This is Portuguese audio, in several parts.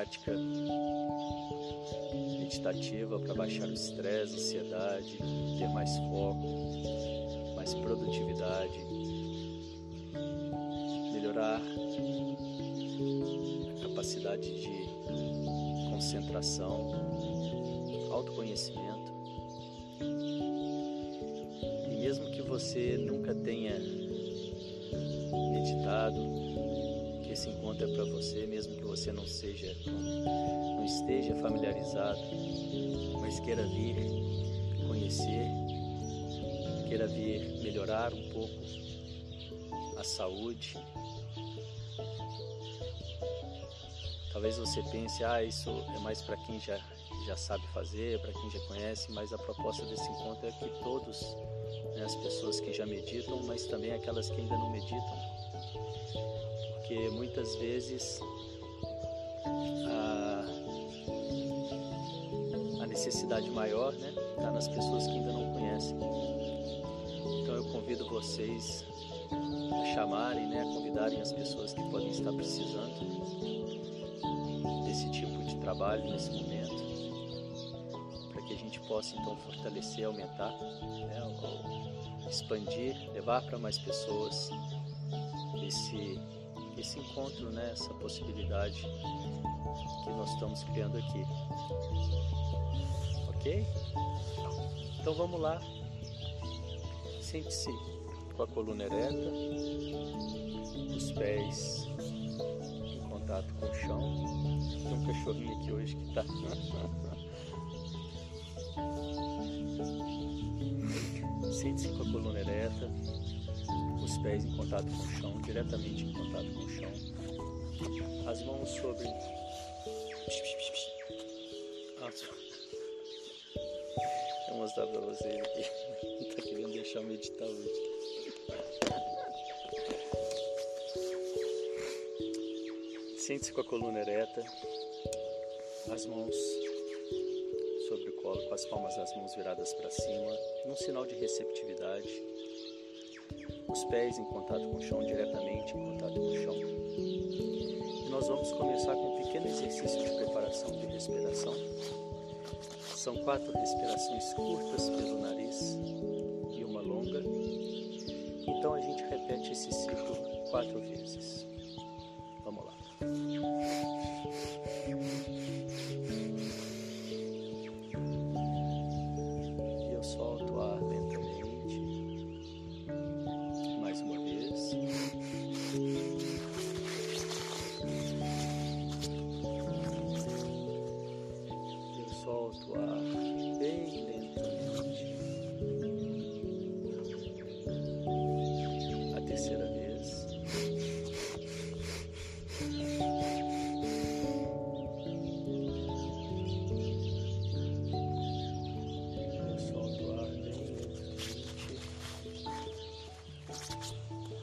prática meditativa para baixar o estresse, ansiedade, ter mais foco, mais produtividade melhorar a capacidade de concentração, autoconhecimento. E mesmo que você nunca tenha meditado, esse encontro é para você, mesmo que você não seja, não esteja familiarizado, mas queira vir conhecer, queira vir melhorar um pouco a saúde, Talvez você pense, ah, isso é mais para quem já, já sabe fazer, para quem já conhece, mas a proposta desse encontro é que todos, né, as pessoas que já meditam, mas também aquelas que ainda não meditam, porque muitas vezes a, a necessidade maior está né, tá nas pessoas que ainda não conhecem. Então eu convido vocês a chamarem, né, a convidarem as pessoas que podem estar precisando trabalho nesse momento, para que a gente possa então fortalecer, aumentar, né, expandir, levar para mais pessoas esse, esse encontro, né, essa possibilidade que nós estamos criando aqui. Ok? Então vamos lá. Sente-se com a coluna ereta, os pés em contato com o chão. Tem um cachorrinho aqui hoje que tá. Sente-se com a coluna ereta, os pés em contato com o chão, diretamente em contato com o chão. As mãos sobre. Vou mostrar pra vocês aqui. tá querendo deixar eu meditar hoje. Sente-se com a coluna ereta, as mãos sobre o colo, com as palmas das mãos viradas para cima, num sinal de receptividade. Os pés em contato com o chão, diretamente em contato com o chão. E nós vamos começar com um pequeno exercício de preparação de respiração. São quatro respirações curtas pelo nariz e uma longa. Então a gente repete esse ciclo quatro vezes.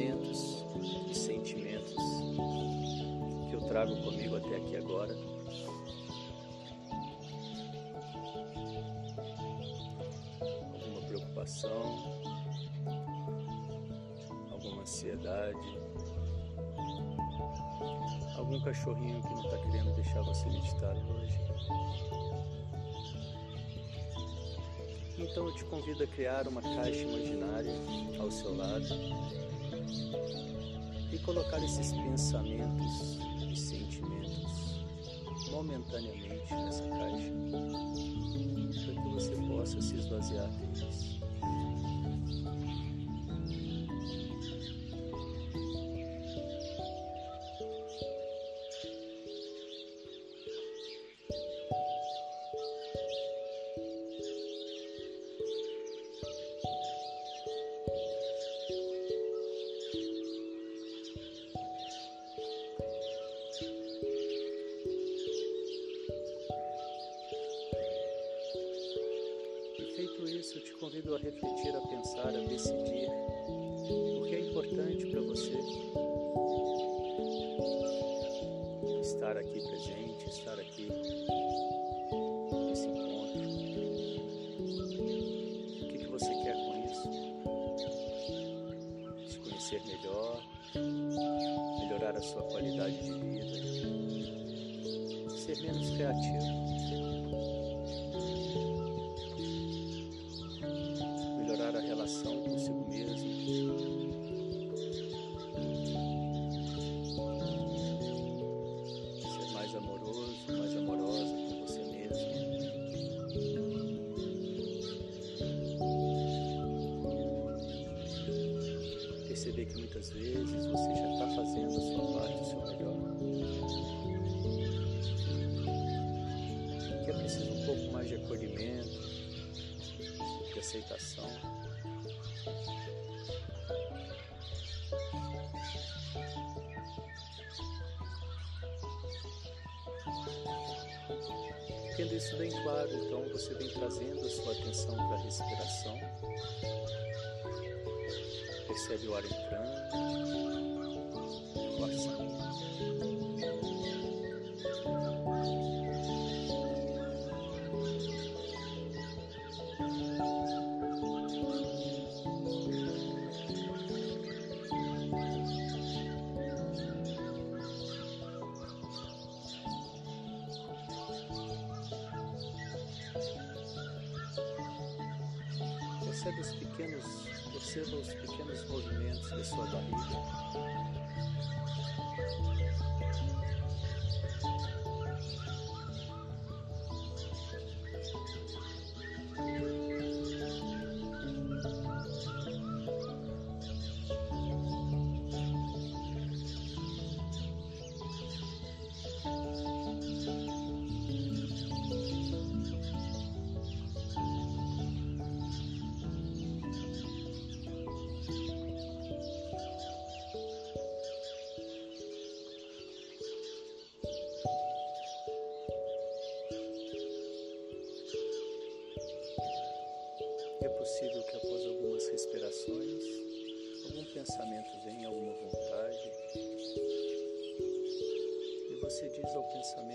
Pensamentos e sentimentos que eu trago comigo até aqui agora. Alguma preocupação, alguma ansiedade, algum cachorrinho que não está querendo deixar você meditar hoje. Então eu te convido a criar uma caixa imaginária ao seu lado colocar esses pensamentos e sentimentos momentaneamente nessa caixa para que você possa se esvaziar deles. Isso, eu te convido a refletir, a pensar, a decidir o que é importante para você estar aqui presente, estar aqui nesse encontro. O que, que você quer com isso? Se conhecer melhor, melhorar a sua qualidade de vida, ser menos reativo. Muitas vezes você já está fazendo a sua parte, o seu melhor. Que é preciso um pouco mais de acolhimento, de aceitação. Tendo isso bem claro, então você vem trazendo a sua atenção para a respiração percebe o ar entrando, ao pensamento: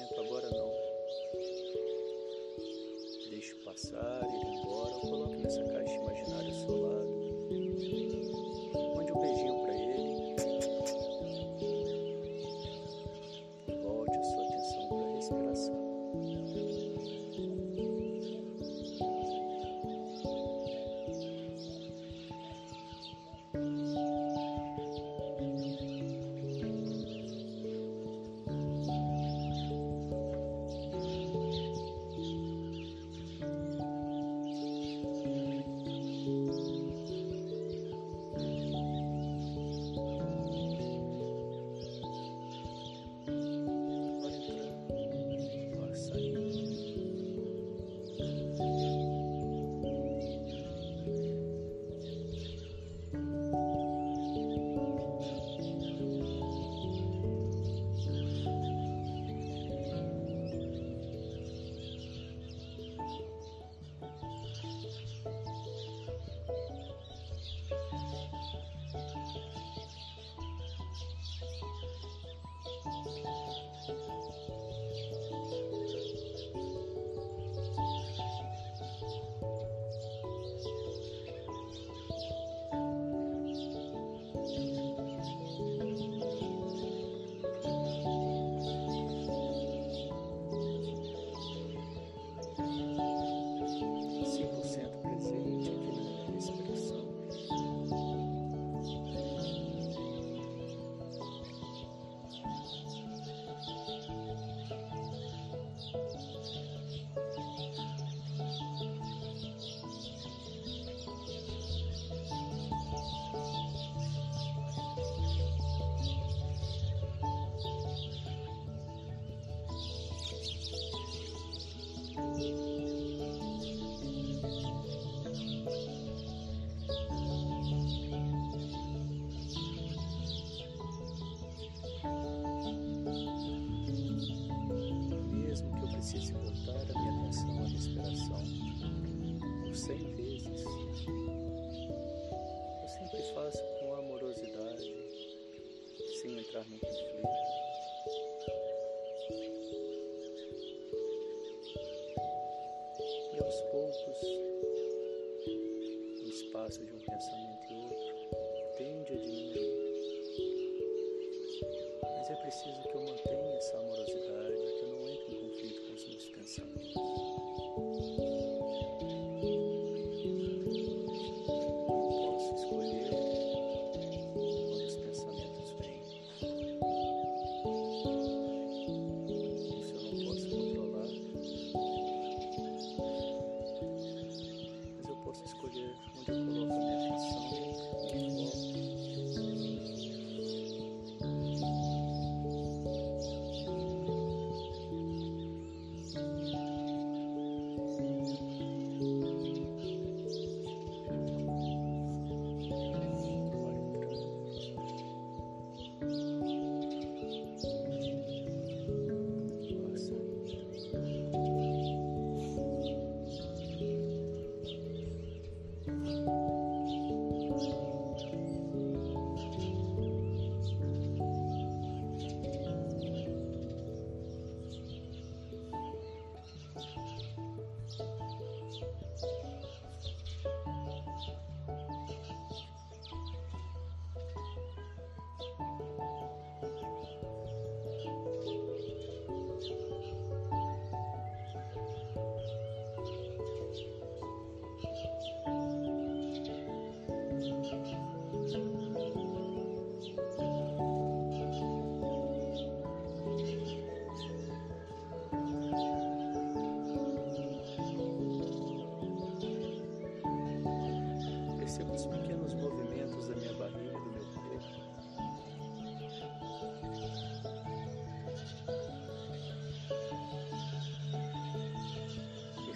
preciso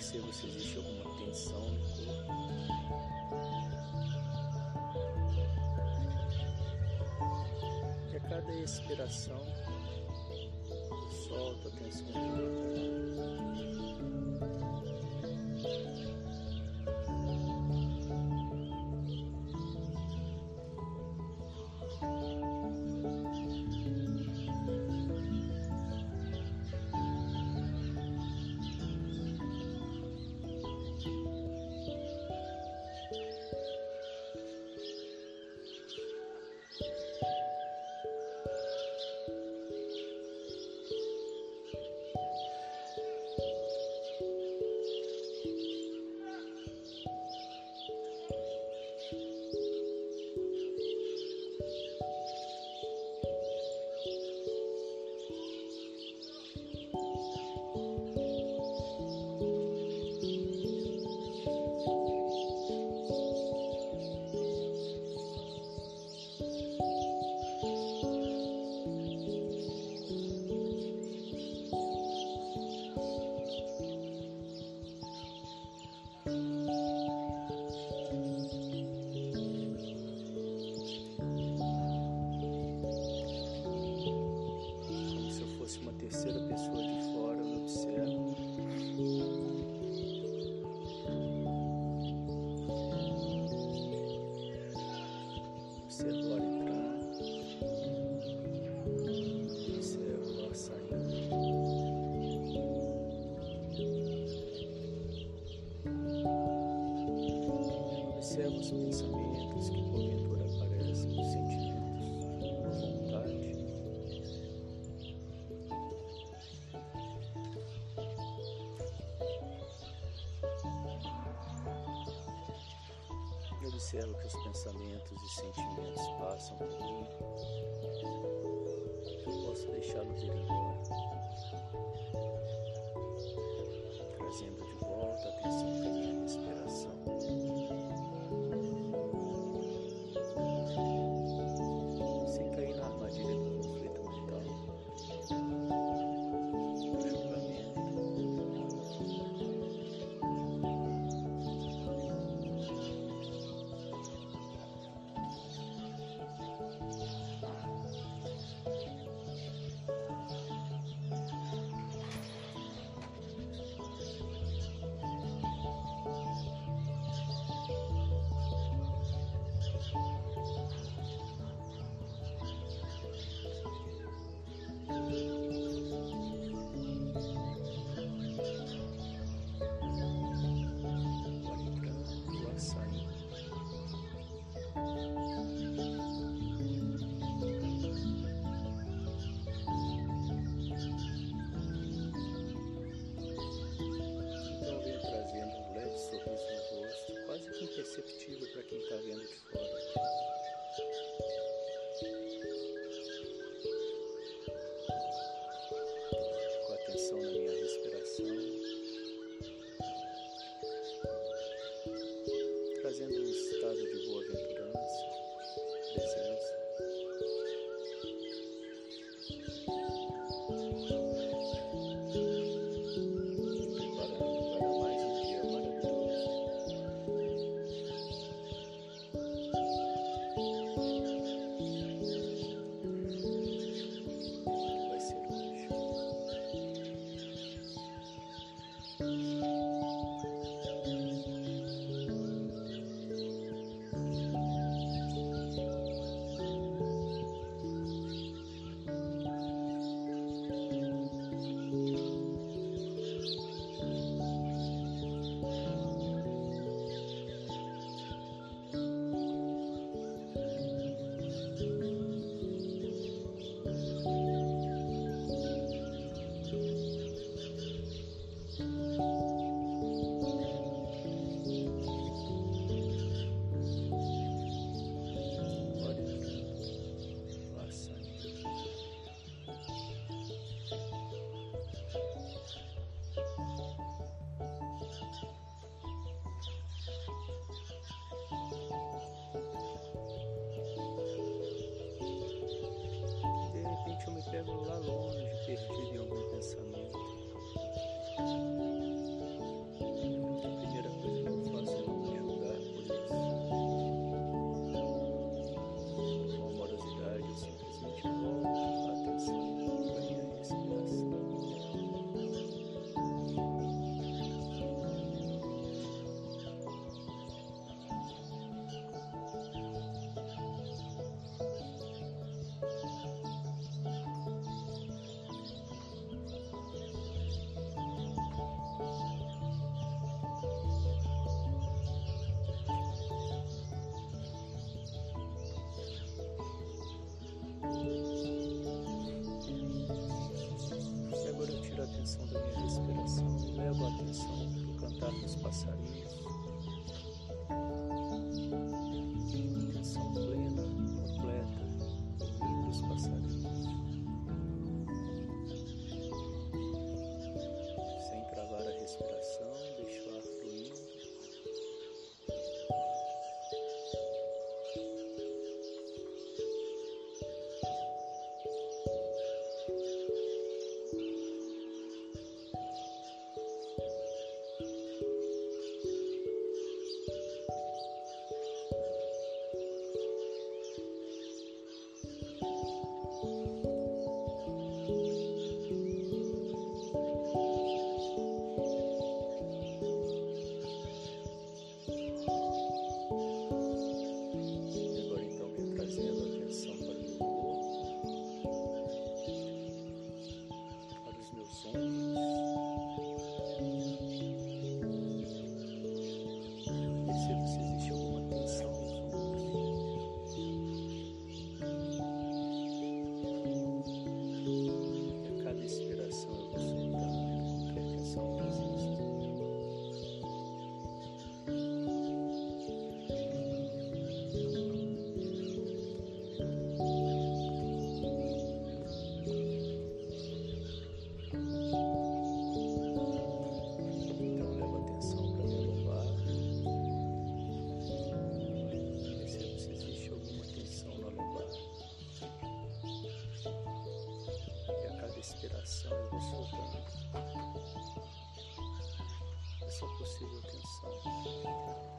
percebo se existe alguma tensão no corpo. E a cada expiração, observo que os pensamentos e sentimentos passam por mim, eu posso deixá-los ir embora, trazendo de volta a atenção para os.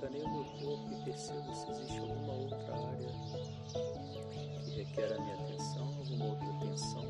Escaneie o meu corpo e percebo se existe alguma outra área que requer a minha atenção, alguma outra atenção.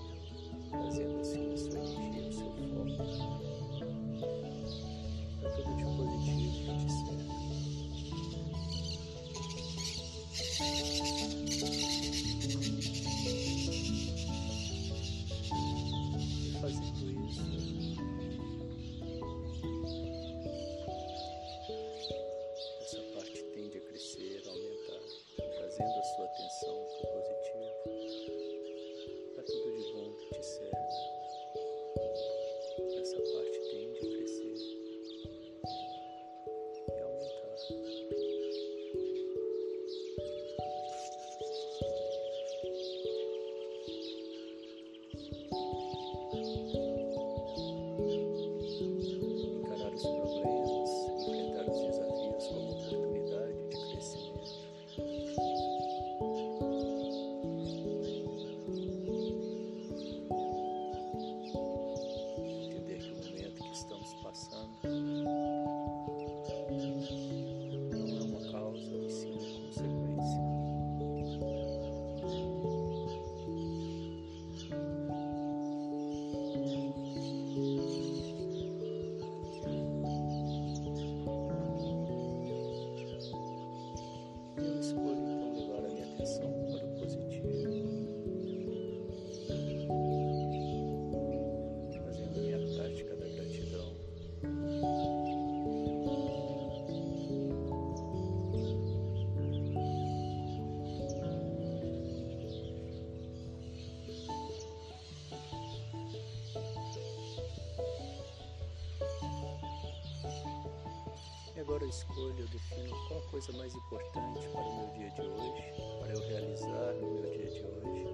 agora escolho, eu defino qual a coisa mais importante para o meu dia de hoje, para eu realizar no meu dia de hoje.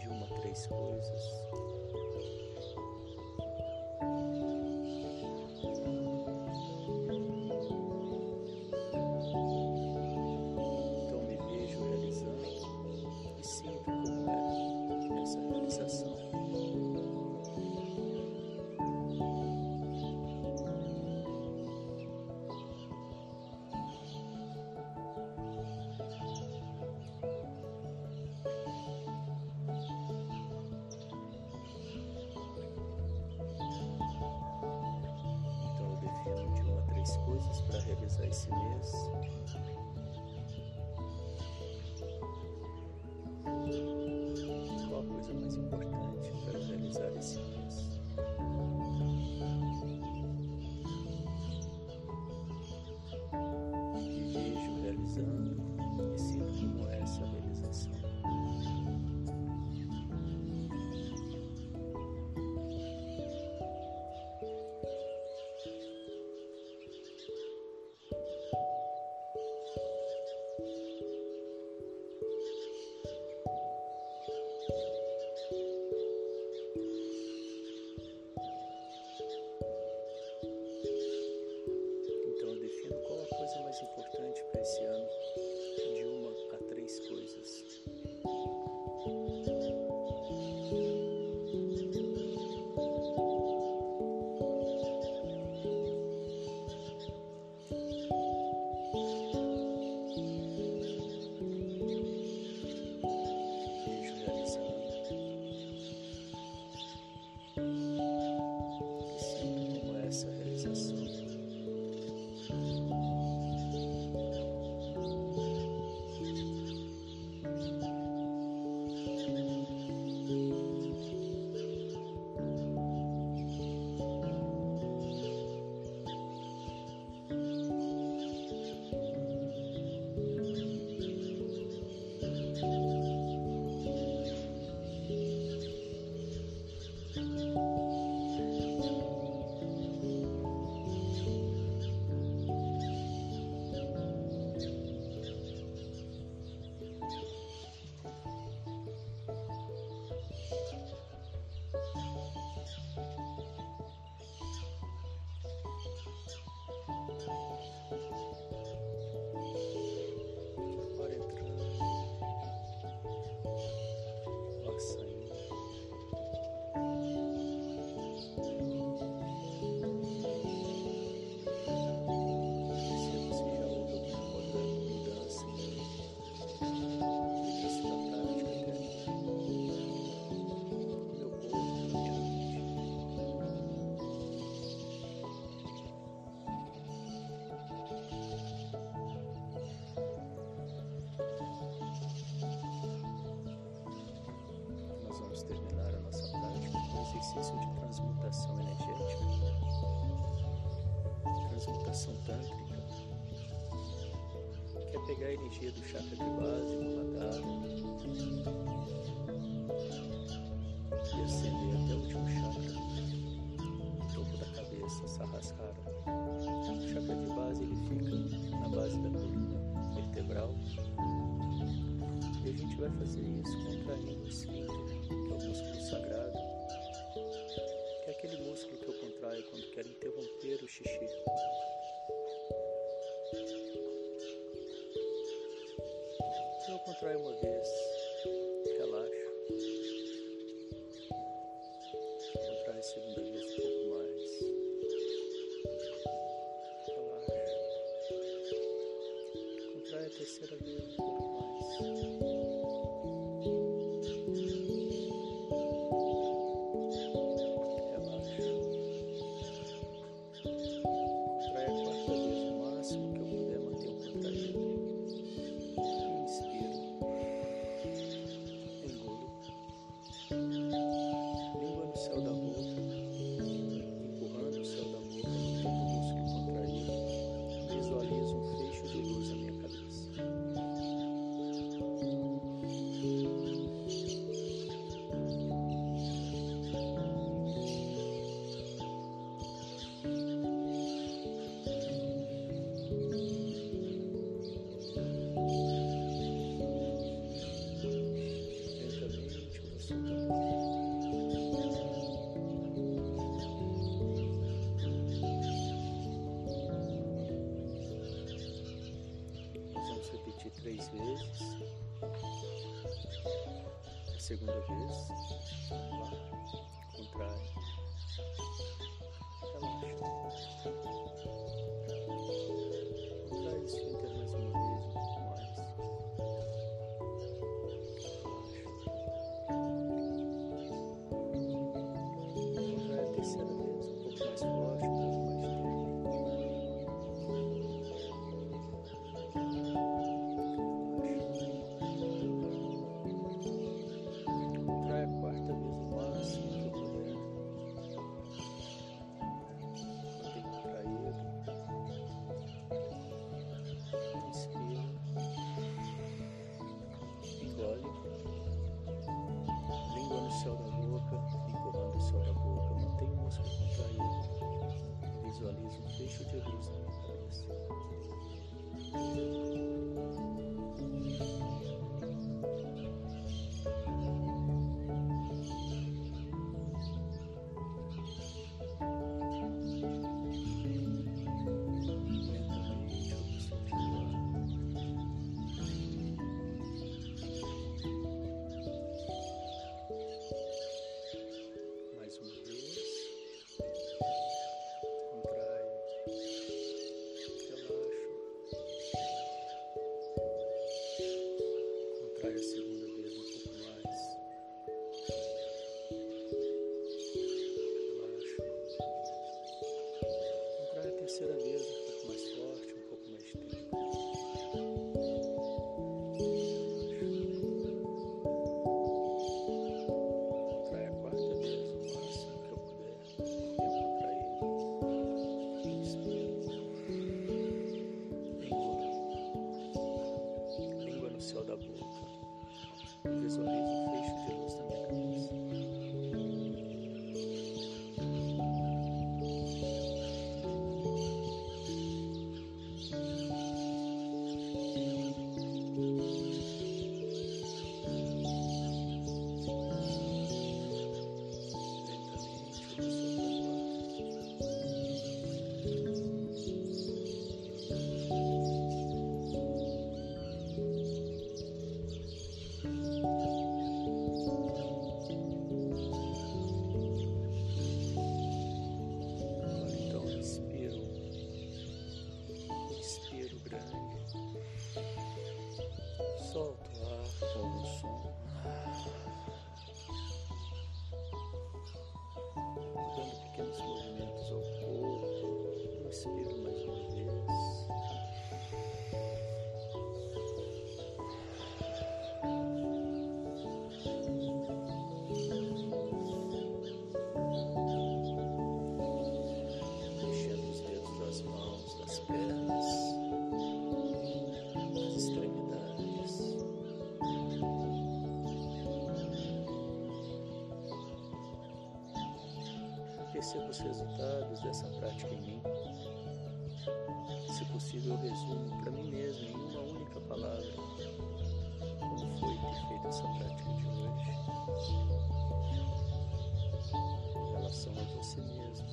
De uma a três coisas. Realizar esse mês. cervecita. Terminar a nossa prática com exercício de transmutação energética, transmutação tântrica, que é pegar a energia do chakra de base, do radar, e ascender até o último chakra, vai fazer isso contraindo o esfíncter, que é o músculo sagrado, que é aquele músculo que eu contraio quando quero interromper o xixi. Eu contraio uma vez, segunda vez, Visualiza um fecho de luz na minha cabeça. Percebo os resultados dessa prática em mim. Se possível, eu resumo para mim mesmo em uma única palavra como foi ter feito essa prática de hoje em relação a você mesmo.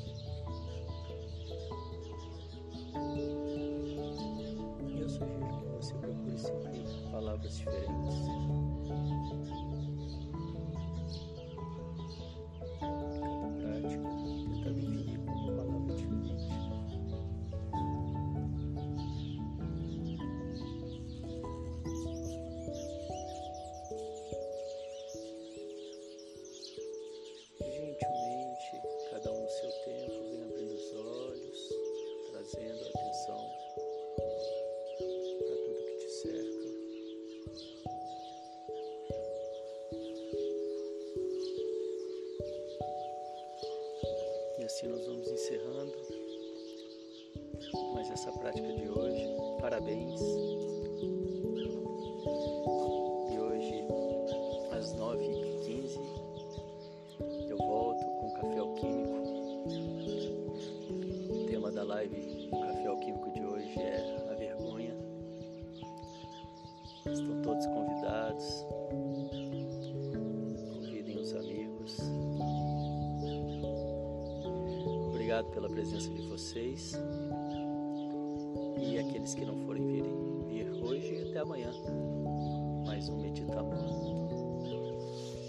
E eu sugiro que você procure sempre palavras diferentes. Assim nós vamos encerrando mais essa prática de hoje. Parabéns! E hoje, às 9h15, eu volto com café alquímico. O tema da live do café alquímico de hoje é a vergonha. Estão todos convidados. Pela presença de vocês. E aqueles que não forem vir, vir hoje, até amanhã. Mais um Medita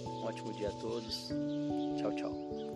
Um ótimo dia a todos. Tchau, tchau.